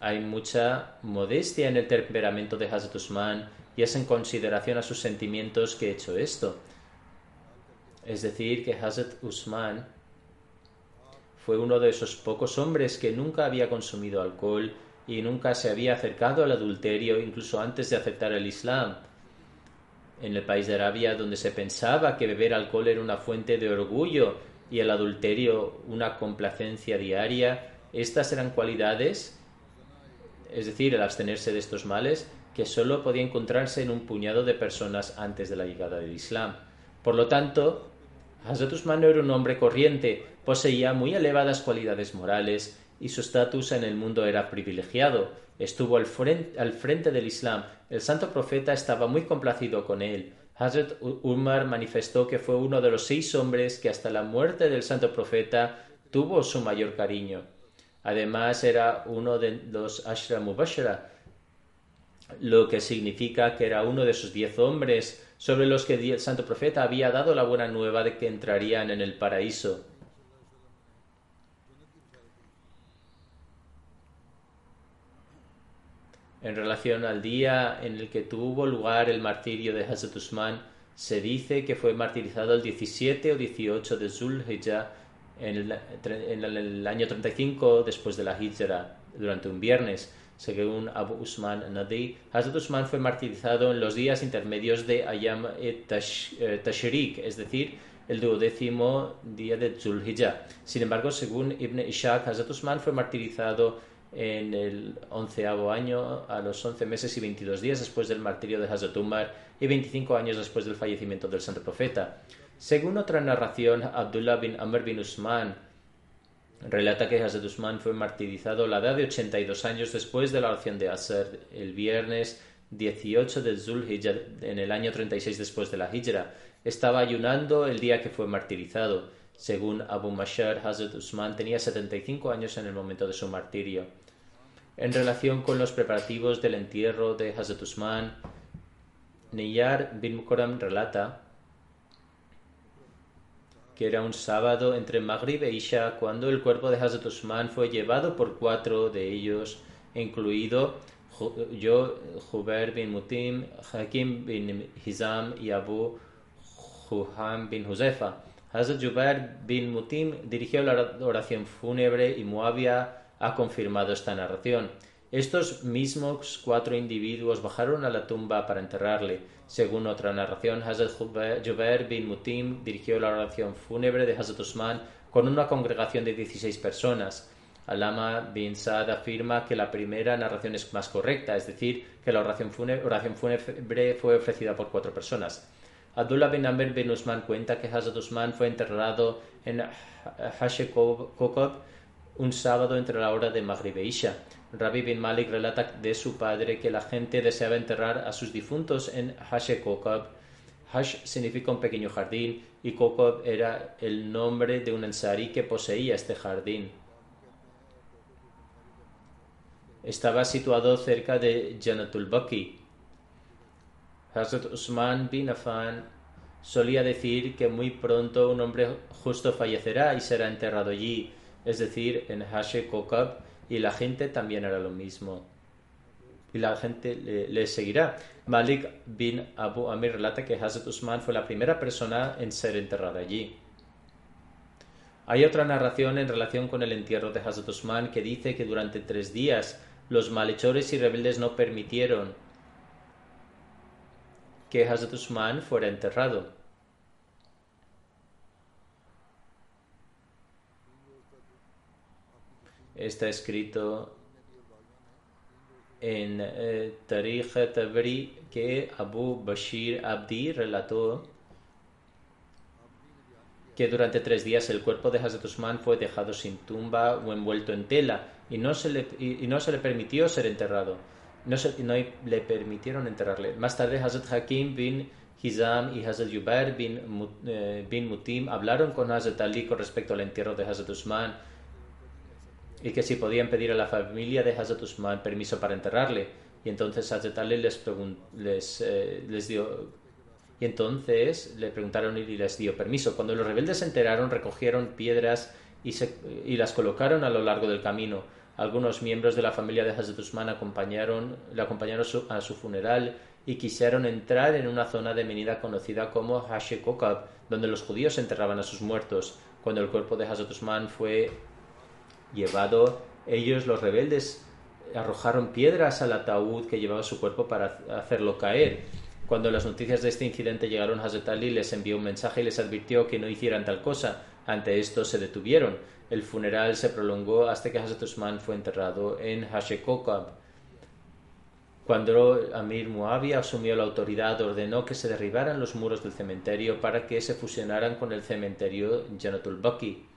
B: Hay mucha modestia en el temperamento de Hazrat Usman y es en consideración a sus sentimientos que he hecho esto. Es decir, que Hazrat Usman fue uno de esos pocos hombres que nunca había consumido alcohol y nunca se había acercado al adulterio incluso antes de aceptar el Islam. En el país de Arabia, donde se pensaba que beber alcohol era una fuente de orgullo y el adulterio una complacencia diaria, estas eran cualidades, es decir, el abstenerse de estos males, que solo podía encontrarse en un puñado de personas antes de la llegada del Islam. Por lo tanto, Hazrat Usman era un hombre corriente, poseía muy elevadas cualidades morales y su estatus en el mundo era privilegiado. Estuvo al frente, del Islam. El santo profeta estaba muy complacido con él. Hazrat Umar manifestó que fue uno de los seis hombres que hasta la muerte del santo profeta tuvo su mayor cariño. Además era uno de los Ashra Mubashara, lo que significa que era uno de esos diez hombres sobre los que el santo profeta había dado la buena nueva de que entrarían en el paraíso. En relación al día en el que tuvo lugar el martirio de Hazrat Usman, se dice que fue martirizado el 17 o 18 de Zulhijjah en el, en el año 35 después de la Hijra, durante un viernes. Según Abu Usman Nadi, Hazrat Usman fue martirizado en los días intermedios de Ayam et eh, Tashrik, es decir, el duodécimo día de Zulhijjah. Sin embargo, según Ibn Ishaq, Hazrat Usman fue martirizado en el onceavo año, a los once meses y veintidós días después del martirio de Hazrat Umar y veinticinco años después del fallecimiento del santo profeta. Según otra narración, Abdullah bin Amr bin Usman Relata que Hazrat Usman fue martirizado a la edad de 82 años después de la oración de Asr el viernes 18 de Zulhijjah en el año 36 después de la Hijra. Estaba ayunando el día que fue martirizado. Según Abu Mashar, Hazrat Usman tenía 75 años en el momento de su martirio. En relación con los preparativos del entierro de Hazrat Usman, Niyar bin Mukaram relata que era un sábado entre Maghrib e Isha, cuando el cuerpo de Hazrat Usman fue llevado por cuatro de ellos, incluido yo, Jubair bin Mutim, Hakim bin Hizam y Abu Juham bin Huzefa. Hazrat Jubair bin Mutim dirigió la oración fúnebre y Muawiyah ha confirmado esta narración. Estos mismos cuatro individuos bajaron a la tumba para enterrarle. Según otra narración, Hazrat Jubair bin Mutim dirigió la oración fúnebre de Hazrat Usman con una congregación de 16 personas. Alama bin Saad afirma que la primera narración es más correcta, es decir, que la oración fúnebre, fue ofrecida por cuatro personas. Abdullah bin Amr bin Usman cuenta que Hazrat Usman fue enterrado en Hashekokov un sábado entre la hora de Maghrib e Isha. Rabbi bin Malik relata de su padre que la gente deseaba enterrar a sus difuntos en Hashekokov. Hash significa un pequeño jardín y Kokov era el nombre de un ansari que poseía este jardín. Estaba situado cerca de Janatul Baki. Hazrat Usman bin Affan solía decir que muy pronto un hombre justo fallecerá y será enterrado allí, es decir, en Hashe Kokab, y la gente también hará lo mismo. Y la gente le, seguirá. Malik bin Abu Amir relata que Hazrat Usman fue la primera persona en ser enterrada allí. Hay otra narración en relación con el entierro de Hazrat Usman que dice que durante tres días los malhechores y rebeldes no permitieron que Hazrat Usman fuera enterrado. Está escrito en eh, Tarikh Tabri que Abu Bashir Abdi relató que durante tres días el cuerpo de Hazrat Usman fue dejado sin tumba o envuelto en tela y no se le, y, no se le permitió ser enterrado. No, se, no le permitieron enterrarle. Más tarde Hazrat Hakim bin Hizam y Hazrat Yubair bin, eh, bin Mutim hablaron con Hazrat Ali con respecto al entierro de Hazrat Usman y que si podían pedir a la familia de Hazrat Usman permiso para enterrarle. Y entonces Hazrat Ali les, les, eh, les dio y entonces le preguntaron y les dio permiso. Cuando los rebeldes se enteraron, recogieron piedras y, y las colocaron a lo largo del camino. Algunos miembros de la familia de Hazrat Usman acompañaron, le acompañaron a su funeral y quisieron entrar en una zona de venida conocida como Hashekokab, donde los judíos enterraban a sus muertos. Cuando el cuerpo de Hazrat Usman fue llevado, ellos, los rebeldes, arrojaron piedras al ataúd que llevaba su cuerpo para hacerlo caer. Cuando las noticias de este incidente llegaron Hazrat Ali, les envió un mensaje y les advirtió que no hicieran tal cosa. Ante esto se detuvieron. El funeral se prolongó hasta que Hazrat Usman fue enterrado en Hashekokab. Cuando Amir Muawiyah asumió la autoridad, ordenó que se derribaran los muros del cementerio para que se fusionaran con el cementerio Janatul Baki.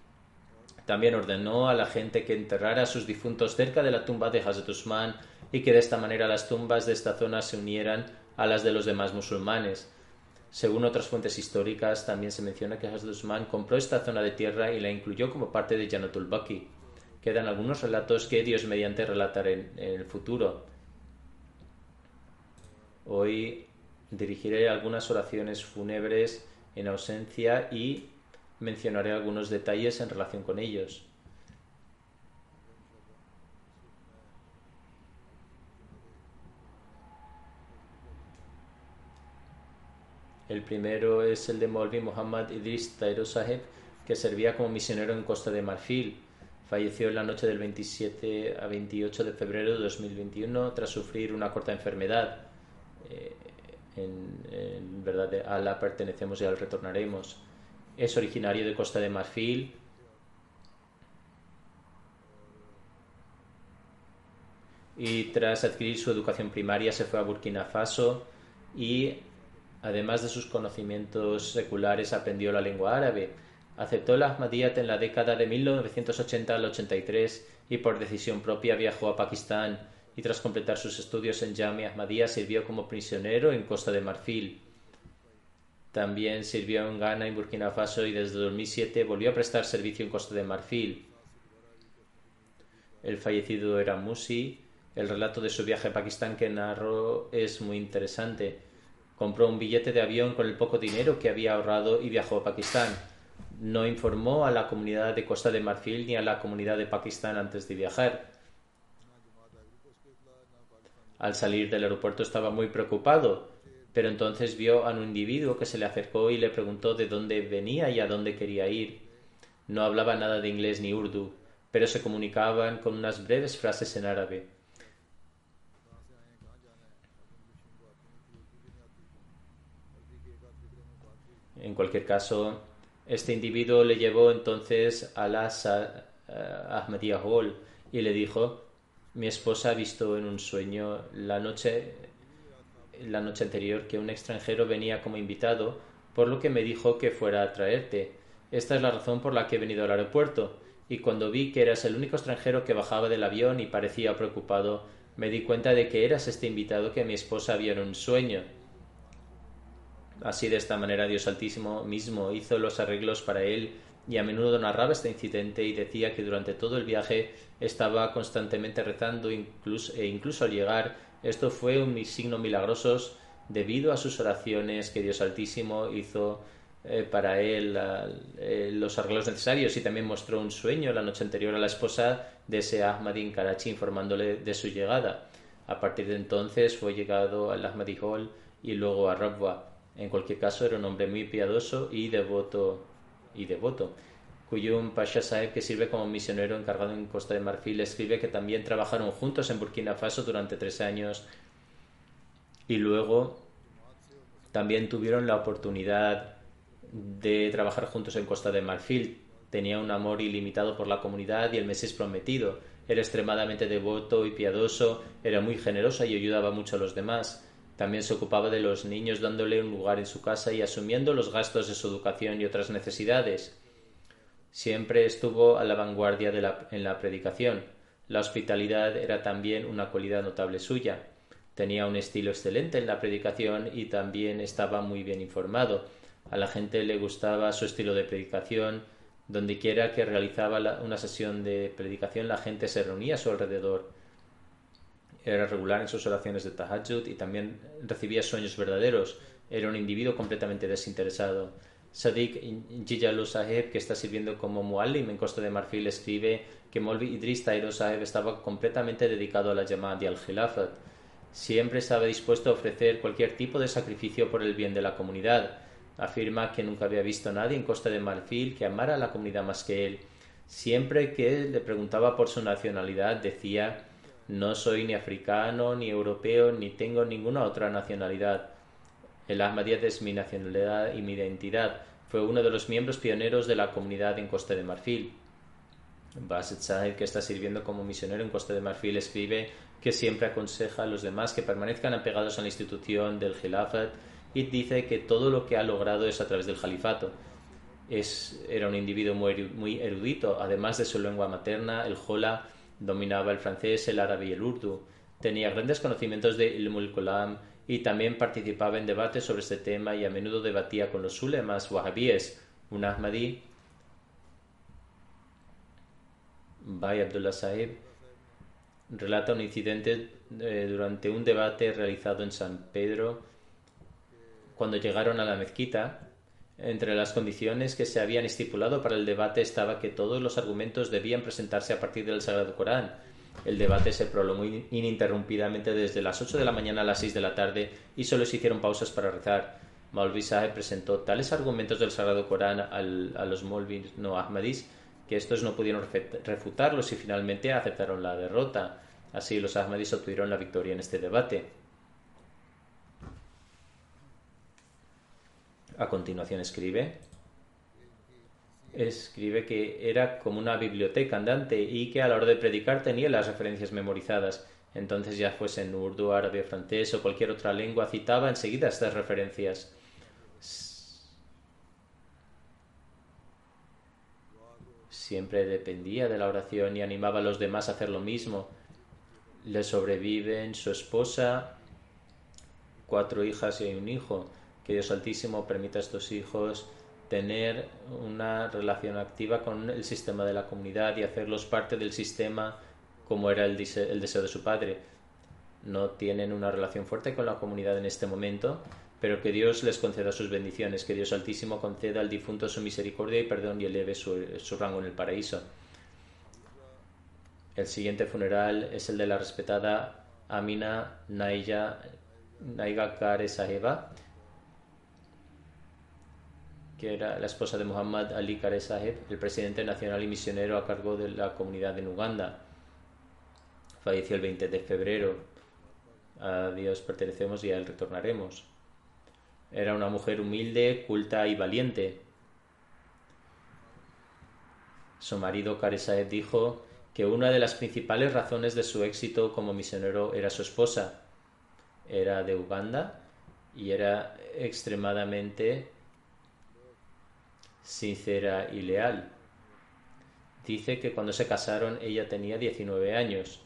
B: También ordenó a la gente que enterrara a sus difuntos cerca de la tumba de Hazrat Usman y que de esta manera las tumbas de esta zona se unieran a las de los demás musulmanes. Según otras fuentes históricas, también se menciona que Hazrat Usman compró esta zona de tierra y la incluyó como parte de Janatul Baki. Quedan algunos relatos que Dios mediante relataré en, en el futuro. Hoy dirigiré algunas oraciones fúnebres en ausencia y mencionaré algunos detalles en relación con ellos. El primero es el de Molvi Muhammad Idris Tairo Saheb, que servía como misionero en Costa de Marfil. Falleció en la noche del 27 a 28 de febrero de 2021 tras sufrir una corta enfermedad. Eh, en, verdad, a la pertenecemos y al retornaremos. Es originario de Costa de Marfil. Y tras adquirir su educación primaria se fue a Burkina Faso y Además de sus conocimientos seculares, aprendió la lengua árabe. Aceptó la Ahmadiyyat en la década de 1980 al 83 y por decisión propia viajó a Pakistán y tras completar sus estudios en Jamia Ahmadiyya sirvió como prisionero en Costa de Marfil. También sirvió en Ghana y Burkina Faso y desde 2007 volvió a prestar servicio en Costa de Marfil. El fallecido era Musi. El relato de su viaje a Pakistán que narró es muy interesante. Compró un billete de avión con el poco dinero que había ahorrado y viajó a Pakistán. No informó a la comunidad de Costa de Marfil ni a la comunidad de Pakistán antes de viajar. Al salir del aeropuerto estaba muy preocupado pero entonces vio a un individuo que se le acercó y le preguntó de dónde venía y a dónde quería ir. No hablaba nada de inglés ni urdu, pero se comunicaban con unas breves frases en árabe. En cualquier caso, este individuo le llevó entonces a la Ahmadiyya Hall y le dijo, mi esposa ha visto en un sueño la noche, la noche anterior que un extranjero venía como invitado, por lo que me dijo que fuera a traerte. Esta es la razón por la que he venido al aeropuerto, y cuando vi que eras el único extranjero que bajaba del avión y parecía preocupado, me di cuenta de que eras este invitado que mi esposa vio en un sueño. Así de esta manera Dios Altísimo mismo hizo los arreglos para él y a menudo narraba este incidente y decía que durante todo el viaje estaba constantemente rezando incluso, e incluso al llegar esto fue un signo milagroso debido a sus oraciones que Dios Altísimo hizo eh, para él eh, los arreglos necesarios y también mostró un sueño la noche anterior a la esposa de ese Ahmadi en Karachi informándole de su llegada. A partir de entonces fue llegado al Ahmadi Hall y luego a Rabwa. En cualquier caso, era un hombre muy piadoso y devoto. Y devoto. Kuyum Pasha Saeb, que sirve como misionero encargado en Costa de Marfil, escribe que también trabajaron juntos en Burkina Faso durante tres años y luego también tuvieron la oportunidad de trabajar juntos en Costa de Marfil. Tenía un amor ilimitado por la comunidad y el Mesías prometido. Era extremadamente devoto y piadoso, era muy generoso y ayudaba mucho a los demás. También se ocupaba de los niños dándole un lugar en su casa y asumiendo los gastos de su educación y otras necesidades. Siempre estuvo a la vanguardia en la predicación. La hospitalidad era también una cualidad notable suya. Tenía un estilo excelente en la predicación y también estaba muy bien informado. A la gente le gustaba su estilo de predicación. Dondequiera que realizaba una sesión de predicación, la gente se reunía a su alrededor era regular en sus oraciones de tahajjud y también recibía sueños verdaderos. Era un individuo completamente desinteresado. Sadiq Jijalu Saheb, que está sirviendo como muallim en Costa de Marfil, escribe que Molvi Idris Tairo Saheb estaba completamente dedicado a la llamada y al Khilafat. Siempre estaba dispuesto a ofrecer cualquier tipo de sacrificio por el bien de la comunidad. Afirma que nunca había visto a nadie en Costa de Marfil que amara a la comunidad más que él. Siempre que le preguntaba por su nacionalidad, decía no soy ni africano, ni europeo, ni tengo ninguna otra nacionalidad. El Ahmadiyat es mi nacionalidad y mi identidad. Fue uno de los miembros pioneros de la comunidad en Costa de Marfil. Basit Sahib, que está sirviendo como misionero en Costa de Marfil, escribe que siempre aconseja a los demás que permanezcan apegados a la institución del Khilafat y dice que todo lo que ha logrado es a través del Califato. Es, era un individuo muy, erudito, además de su lengua materna, el Jola, Dominaba el francés, el árabe y el urdu. Tenía grandes conocimientos de Ilmul Kolam y también participaba en debates sobre este tema y a menudo debatía con los ulemas wahabíes. Un Ahmadi, Bay Abdullah Sahib, relata un incidente eh, durante un debate realizado en San Pedro cuando llegaron a la mezquita entre las condiciones que se habían estipulado para el debate estaba que todos los argumentos debían presentarse a partir del Sagrado Corán. El debate se prolongó ininterrumpidamente desde las 8 de la mañana a las 6 de la tarde y solo se hicieron pausas para rezar. Maulvi Sahib presentó tales argumentos del Sagrado Corán a los Maulvis no Ahmadis que estos no pudieron refutarlos y finalmente aceptaron la derrota. Así los Ahmadis obtuvieron la victoria en este debate. A continuación escribe. Escribe que era como una biblioteca andante y que a la hora de predicar tenía las referencias memorizadas. Entonces ya fuese en urdu, árabe, francés o cualquier otra lengua, citaba enseguida estas referencias. Siempre dependía de la oración y animaba a los demás a hacer lo mismo. Le sobreviven su esposa, cuatro hijas y un hijo que Dios Altísimo permita a estos hijos tener una relación activa con el sistema de la comunidad y hacerlos parte del sistema como era el, deseo de su padre. No tienen una relación fuerte con la comunidad en este momento, pero que Dios les conceda sus bendiciones, que Dios Altísimo conceda al difunto su misericordia y perdón y eleve su, rango en el paraíso. El siguiente funeral es el de la respetada Amina Naiga Kare Saheba, que era la esposa de Muhammad Ali Kare Saheb, el presidente nacional y misionero a cargo de la comunidad en Uganda. Falleció el 20 de febrero. A Dios pertenecemos y a Él retornaremos. Era una mujer humilde, culta y valiente. Su marido Kare Saheb dijo que una de las principales razones de su éxito como misionero era su esposa. Era de Uganda y era extremadamente sincera y leal. Dice que cuando se casaron ella tenía 19 años.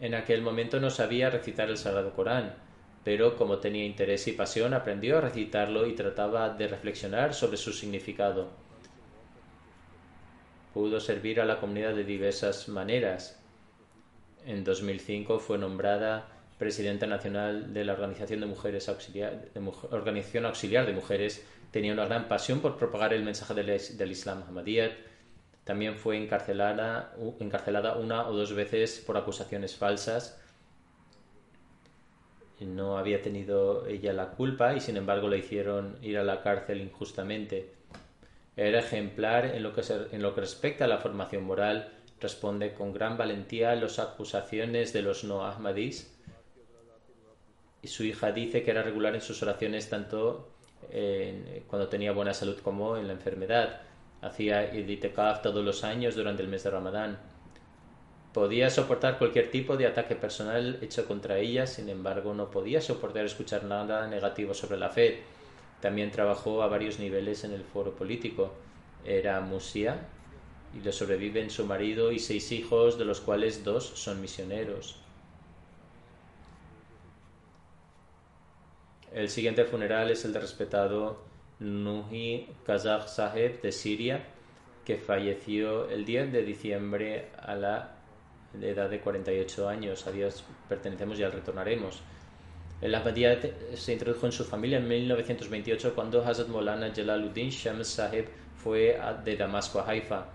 B: En aquel momento no sabía recitar el Sagrado Corán, pero como tenía interés y pasión aprendió a recitarlo y trataba de reflexionar sobre su significado. Pudo servir a la comunidad de diversas maneras. En 2005 fue nombrada presidenta nacional de la Organización de Mujeres Auxiliar, Organización Auxiliar de Mujeres tenía una gran pasión por propagar el mensaje del, Islam Ahmadiyyat. También fue encarcelada, una o dos veces por acusaciones falsas. No había tenido ella la culpa y sin embargo le hicieron ir a la cárcel injustamente. Era ejemplar en lo que, en lo que respecta a la formación moral, responde con gran valentía a las acusaciones de los no ahmadís. Y su hija dice que era regular en sus oraciones tanto cuando tenía buena salud como en la enfermedad. Hacía itikaf todos los años durante el mes de Ramadán. Podía soportar cualquier tipo de ataque personal hecho contra ella, sin embargo no podía soportar escuchar nada negativo sobre la fe. También trabajó a varios niveles en el foro político. Era musia y le sobreviven su marido y seis hijos, de los cuales dos son misioneros. El siguiente funeral es el de respetado Nuhi Kazakh Saheb de Siria, que falleció el 10 de diciembre a la edad de 48 años. A Dios pertenecemos y al retornaremos. El Ahmadiyya se introdujo en su familia en 1928 cuando Hazrat Molana Jalaluddin Shams Saheb fue de Damasco a Haifa.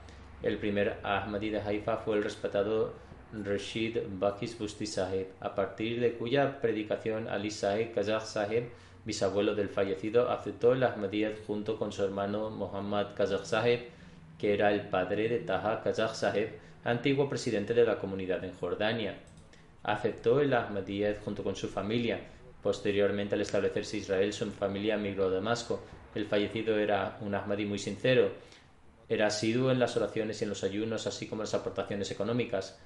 B: El primer Ahmadi de Haifa fue el respetado Rashid Bakis Busti Saheb, a partir de cuya predicación Ali Saheb Kazakh Saheb, bisabuelo del fallecido, aceptó el Ahmadiyyat junto con su hermano Muhammad Kazakh Saheb, que era el padre de Taha Kazakh Saheb, antiguo presidente de la comunidad en Jordania. Aceptó el Ahmadiyyat junto con su familia. Posteriormente, al establecerse Israel, su familia migró a Damasco. El fallecido era un Ahmadi muy sincero. Era asiduo en las oraciones y en los ayunos, así como en las aportaciones económicas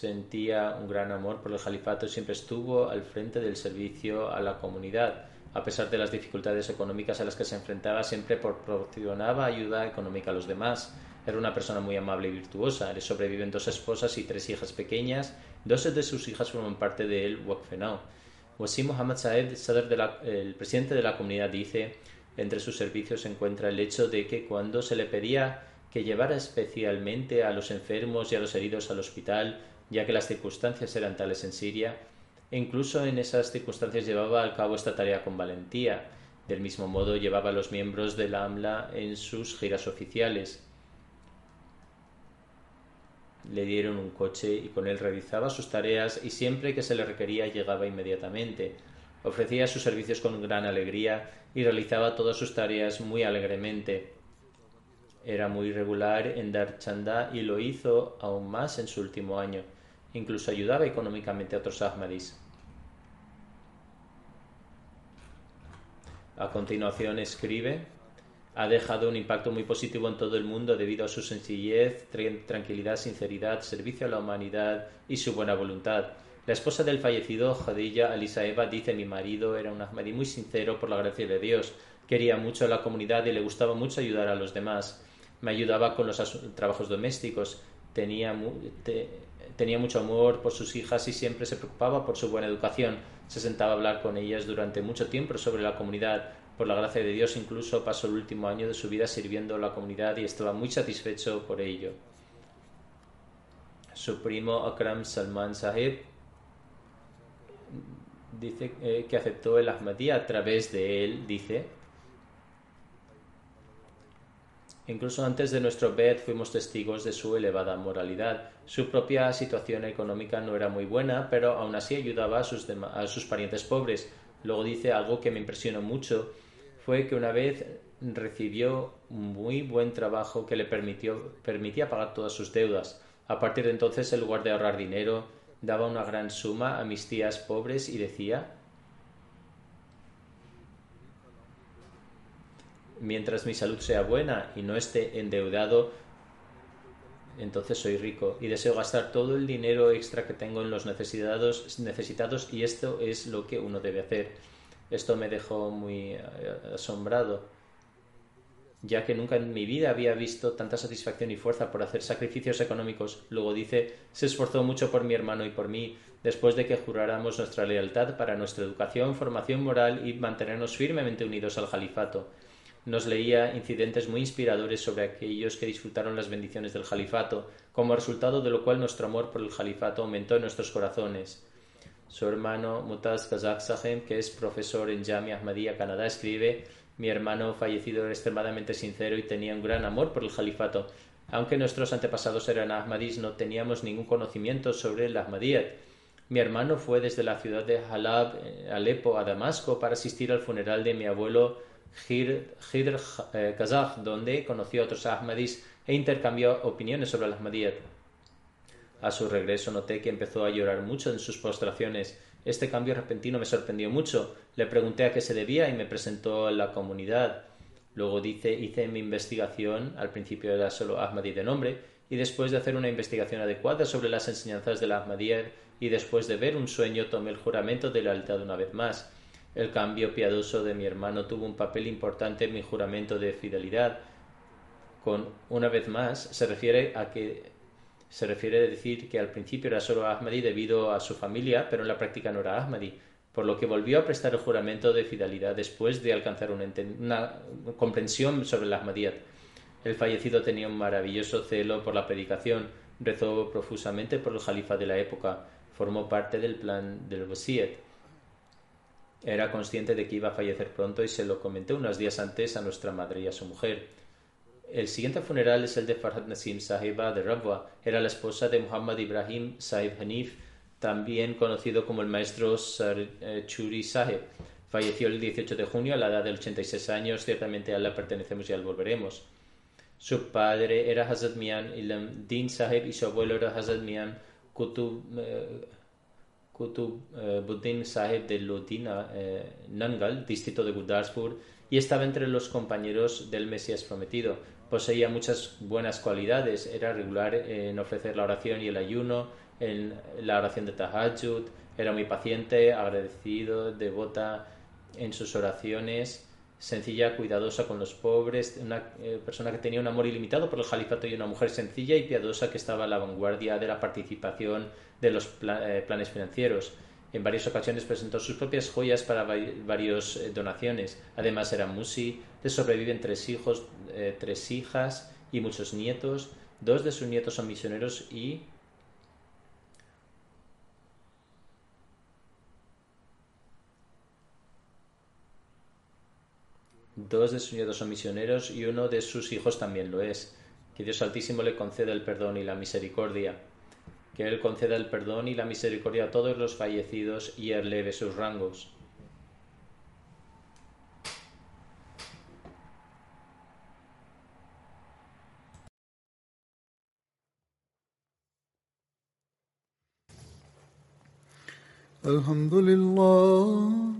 B: sentía un gran amor por el califato y siempre estuvo al frente del servicio a la comunidad. A pesar de las dificultades económicas a las que se enfrentaba, siempre proporcionaba ayuda económica a los demás. Era una persona muy amable y virtuosa. Le sobreviven dos esposas y tres hijas pequeñas. Dos de sus hijas forman parte de él, Wakfenau. Wasim Muhammad Saed, el presidente de la comunidad, dice: Entre sus servicios se encuentra el hecho de que cuando se le pedía que llevara especialmente a los enfermos y a los heridos al hospital, ya que las circunstancias eran tales en Siria, e incluso en esas circunstancias llevaba al cabo esta tarea con valentía. Del mismo modo llevaba a los miembros del AMLA en sus giras oficiales. Le dieron un coche y con él realizaba sus tareas y siempre que se le requería llegaba inmediatamente. Ofrecía sus servicios con gran alegría y realizaba todas sus tareas muy alegremente. Era muy regular en dar chanda y lo hizo aún más en su último año. Incluso ayudaba económicamente a otros Ahmadis. A continuación escribe, ha dejado un impacto muy positivo en todo el mundo debido a su sencillez, tranquilidad, sinceridad, servicio a la humanidad y su buena voluntad. La esposa del fallecido, Jadilla Alisaeva, dice mi marido era un Ahmadi muy sincero por la gracia de Dios. Quería mucho a la comunidad y le gustaba mucho ayudar a los demás. Me ayudaba con los trabajos domésticos. Tenía, tenía mucho amor por sus hijas y siempre se preocupaba por su buena educación. Se sentaba a hablar con ellas durante mucho tiempo sobre la comunidad. Por la gracia de Dios incluso pasó el último año de su vida sirviendo a la comunidad y estaba muy satisfecho por ello. Su primo Akram Salman Sahib dice eh, que aceptó el Ahmadiyya a través de él, dice, Incluso antes de nuestro bed fuimos testigos de su elevada moralidad. Su propia situación económica no era muy buena, pero aún así ayudaba a sus, parientes pobres. Luego dice algo que me impresionó mucho, fue que una vez recibió muy buen trabajo que le permitió, permitía pagar todas sus deudas. A partir de entonces, en lugar de ahorrar dinero, daba una gran suma a mis tías pobres y decía mientras mi salud sea buena y no esté endeudado, entonces soy rico y deseo gastar todo el dinero extra que tengo en los necesitados, necesitados y esto es lo que uno debe hacer. Esto me dejó muy eh, asombrado, ya que nunca en mi vida había visto tanta satisfacción y fuerza por hacer sacrificios económicos. Luego dice, se esforzó mucho por mi hermano y por mí, después de que juráramos nuestra lealtad para nuestra educación, formación moral y mantenernos firmemente unidos al califato nos leía incidentes muy inspiradores sobre aquellos que disfrutaron las bendiciones del califato, como resultado de lo cual nuestro amor por el califato aumentó en nuestros corazones. Su hermano Mutaz Kazak Sahem, que es profesor en Jamia Ahmadiyya, Canadá, escribe Mi hermano fallecido era extremadamente sincero y tenía un gran amor por el califato. Aunque nuestros antepasados eran ahmadis, no teníamos ningún conocimiento sobre el Ahmadiyyat. Mi hermano fue desde la ciudad de Halab, eh, Alepo, a Damasco para asistir al funeral de mi abuelo Hidr eh, Kazakh, donde conoció a otros Ahmadis e intercambió opiniones sobre el Ahmadiyyat. A su regreso noté que empezó a llorar mucho en sus postraciones. Este cambio repentino me sorprendió mucho. Le pregunté a qué se debía y me presentó en la comunidad. Luego dice, hice mi investigación, al principio era solo Ahmadi de nombre, y después de hacer una investigación adecuada sobre las enseñanzas de la y después de ver un sueño tomé el juramento de lealtad una vez más. El cambio piadoso de mi hermano tuvo un papel importante en mi juramento de fidelidad. Con una vez más se refiere a que se refiere a decir que al principio era solo Ahmadi debido a su familia, pero en la práctica no era Ahmadi, por lo que volvió a prestar el juramento de fidelidad después de alcanzar una, comprensión sobre la Ahmadiyyat. El fallecido tenía un maravilloso celo por la predicación, rezó profusamente por el califa de la época, formó parte del plan del Wasiyat era consciente de que iba a fallecer pronto y se lo comenté unos días antes a nuestra madre y a su mujer. El siguiente funeral es el de Farhad Nasim Sahiba de Rabwa. Era la esposa de Muhammad Ibrahim Sahib Hanif, también conocido como el maestro eh, Churi Sahib. Falleció el 18 de junio a la edad de 86 años. Ciertamente a le pertenecemos y al volveremos. Su padre era Hazrat Mian Ilm Din Sahib y su abuelo era Hazrat Mian Kutub. Eh, Qutb Sahib de eh, Nangal, distrito de Gurdaspur, y estaba entre los compañeros del Mesías prometido. Poseía muchas buenas cualidades, era regular en ofrecer la oración y el ayuno, en la oración de Tahajjud, era muy paciente, agradecido, devota en sus oraciones, sencilla, cuidadosa con los pobres, una eh, persona que tenía un amor ilimitado por el califato y una mujer sencilla y piadosa que estaba a la vanguardia de la participación de los eh, planes financieros. En varias ocasiones presentó sus propias joyas para varias eh, donaciones. Además era musi, le sobreviven tres hijos, tres hijas y muchos nietos. Dos de sus nietos son misioneros y Dos de sus nietos son misioneros y uno de sus hijos también lo es. Que Dios Altísimo le conceda el perdón y la misericordia. Que Él conceda el perdón y la misericordia a todos los fallecidos y eleve sus rangos.
A: Alhamdulillah.